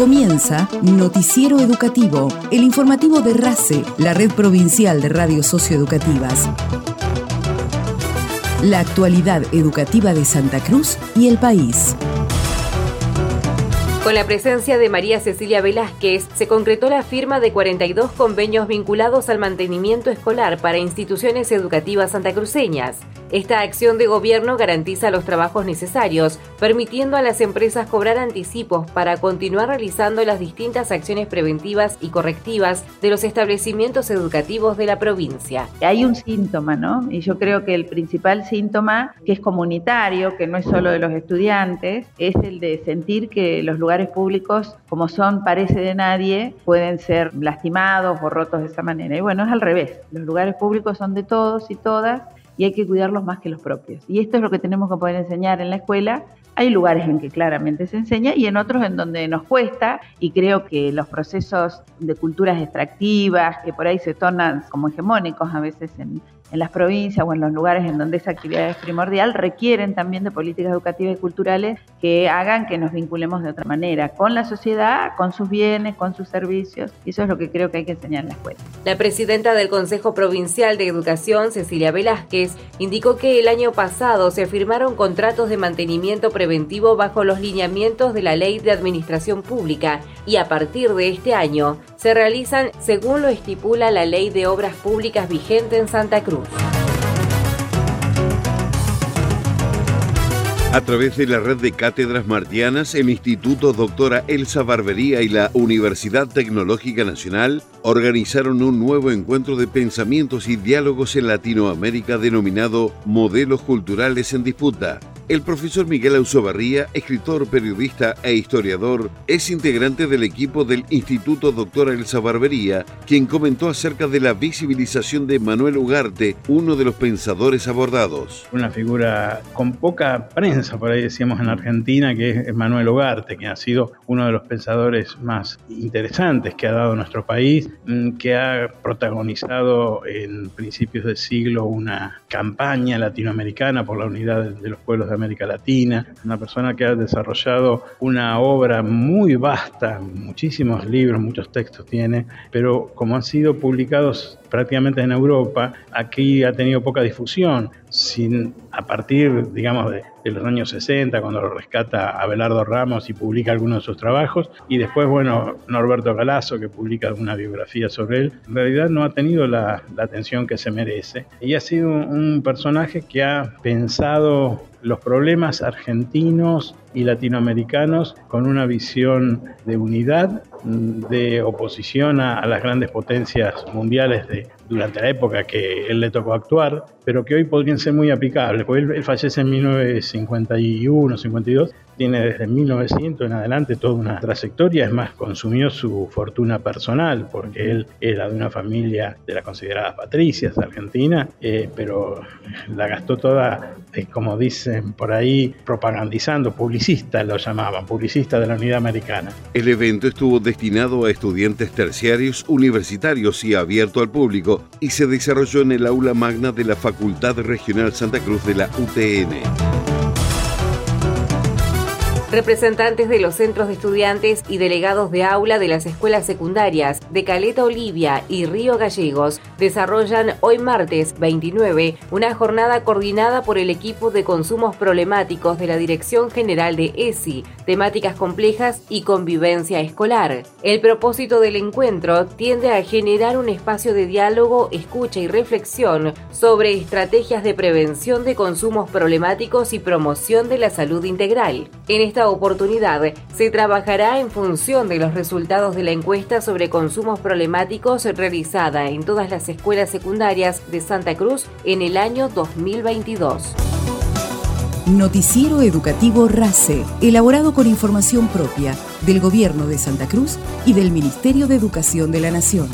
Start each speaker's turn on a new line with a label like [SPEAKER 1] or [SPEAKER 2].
[SPEAKER 1] Comienza Noticiero Educativo, el informativo de RACE, la red provincial de radios socioeducativas. La actualidad educativa de Santa Cruz y el país.
[SPEAKER 2] Con la presencia de María Cecilia Velázquez, se concretó la firma de 42 convenios vinculados al mantenimiento escolar para instituciones educativas santacruceñas. Esta acción de gobierno garantiza los trabajos necesarios, permitiendo a las empresas cobrar anticipos para continuar realizando las distintas acciones preventivas y correctivas de los establecimientos educativos de la provincia.
[SPEAKER 3] Hay un síntoma, ¿no? Y yo creo que el principal síntoma, que es comunitario, que no es solo de los estudiantes, es el de sentir que los lugares públicos, como son parece de nadie, pueden ser lastimados o rotos de esa manera. Y bueno, es al revés. Los lugares públicos son de todos y todas y hay que cuidarlos más que los propios. Y esto es lo que tenemos que poder enseñar en la escuela. Hay lugares en que claramente se enseña y en otros en donde nos cuesta y creo que los procesos de culturas extractivas que por ahí se tornan como hegemónicos a veces en, en las provincias o en los lugares en donde esa actividad es primordial, requieren también de políticas educativas y culturales que hagan que nos vinculemos de otra manera con la sociedad, con sus bienes, con sus servicios. Y eso es lo que creo que hay que enseñar en la escuela.
[SPEAKER 2] La presidenta del Consejo Provincial de Educación, Cecilia Velázquez, indicó que el año pasado se firmaron contratos de mantenimiento preventivo bajo los lineamientos de la Ley de Administración Pública y a partir de este año se realizan según lo estipula la Ley de Obras Públicas vigente en Santa Cruz.
[SPEAKER 4] A través de la red de cátedras martianas, el Instituto Doctora Elsa Barbería y la Universidad Tecnológica Nacional organizaron un nuevo encuentro de pensamientos y diálogos en Latinoamérica denominado Modelos Culturales en Disputa. El profesor Miguel Ausobarría, escritor, periodista e historiador, es integrante del equipo del Instituto Doctora Elsa Barbería, quien comentó acerca de la visibilización de Manuel Ugarte, uno de los pensadores abordados.
[SPEAKER 5] Una figura con poca prensa, por ahí decíamos en Argentina, que es Manuel Ugarte, que ha sido uno de los pensadores más interesantes que ha dado nuestro país, mm, que ha protagonizado en principios del siglo una campaña latinoamericana por la unidad de los pueblos de América Latina, una persona que ha desarrollado una obra muy vasta, muchísimos libros, muchos textos tiene, pero como han sido publicados prácticamente en Europa, aquí ha tenido poca difusión, sin, a partir, digamos, de, los años 60, cuando lo rescata Abelardo Ramos y publica algunos de sus trabajos, y después, bueno, Norberto Galazo, que publica alguna biografía sobre él, en realidad no ha tenido la, atención que se merece, y ha sido un personaje que ha pensado los problemas argentinos y latinoamericanos con una visión de unidad, de oposición a, las grandes potencias mundiales de, durante la época que él le tocó actuar, pero que hoy podrían ser muy aplicables, porque él, él fallece en 1951, 52, tiene desde 1900 en adelante toda una trayectoria, es más, consumió su fortuna personal, porque él era de una familia de las consideradas patricias Argentina, eh, pero la gastó toda, eh, como dicen por ahí, propagandizando, publicista lo llamaban, publicista de la Unidad Americana.
[SPEAKER 4] El evento estuvo destinado a estudiantes terciarios, universitarios y abierto al público, y se desarrolló en el aula magna de la Facultad Regional Santa Cruz de la UTN.
[SPEAKER 2] Representantes de los centros de estudiantes y delegados de aula de las escuelas secundarias de Caleta Olivia y Río Gallegos desarrollan hoy martes 29 una jornada coordinada por el equipo de consumos problemáticos de la Dirección General de ESI, temáticas complejas y convivencia escolar. El propósito del encuentro tiende a generar un espacio de diálogo, escucha y reflexión sobre estrategias de prevención de consumos problemáticos y promoción de la salud integral. En oportunidad se trabajará en función de los resultados de la encuesta sobre consumos problemáticos realizada en todas las escuelas secundarias de Santa Cruz en el año 2022.
[SPEAKER 1] Noticiero Educativo RACE, elaborado con información propia del Gobierno de Santa Cruz y del Ministerio de Educación de la Nación.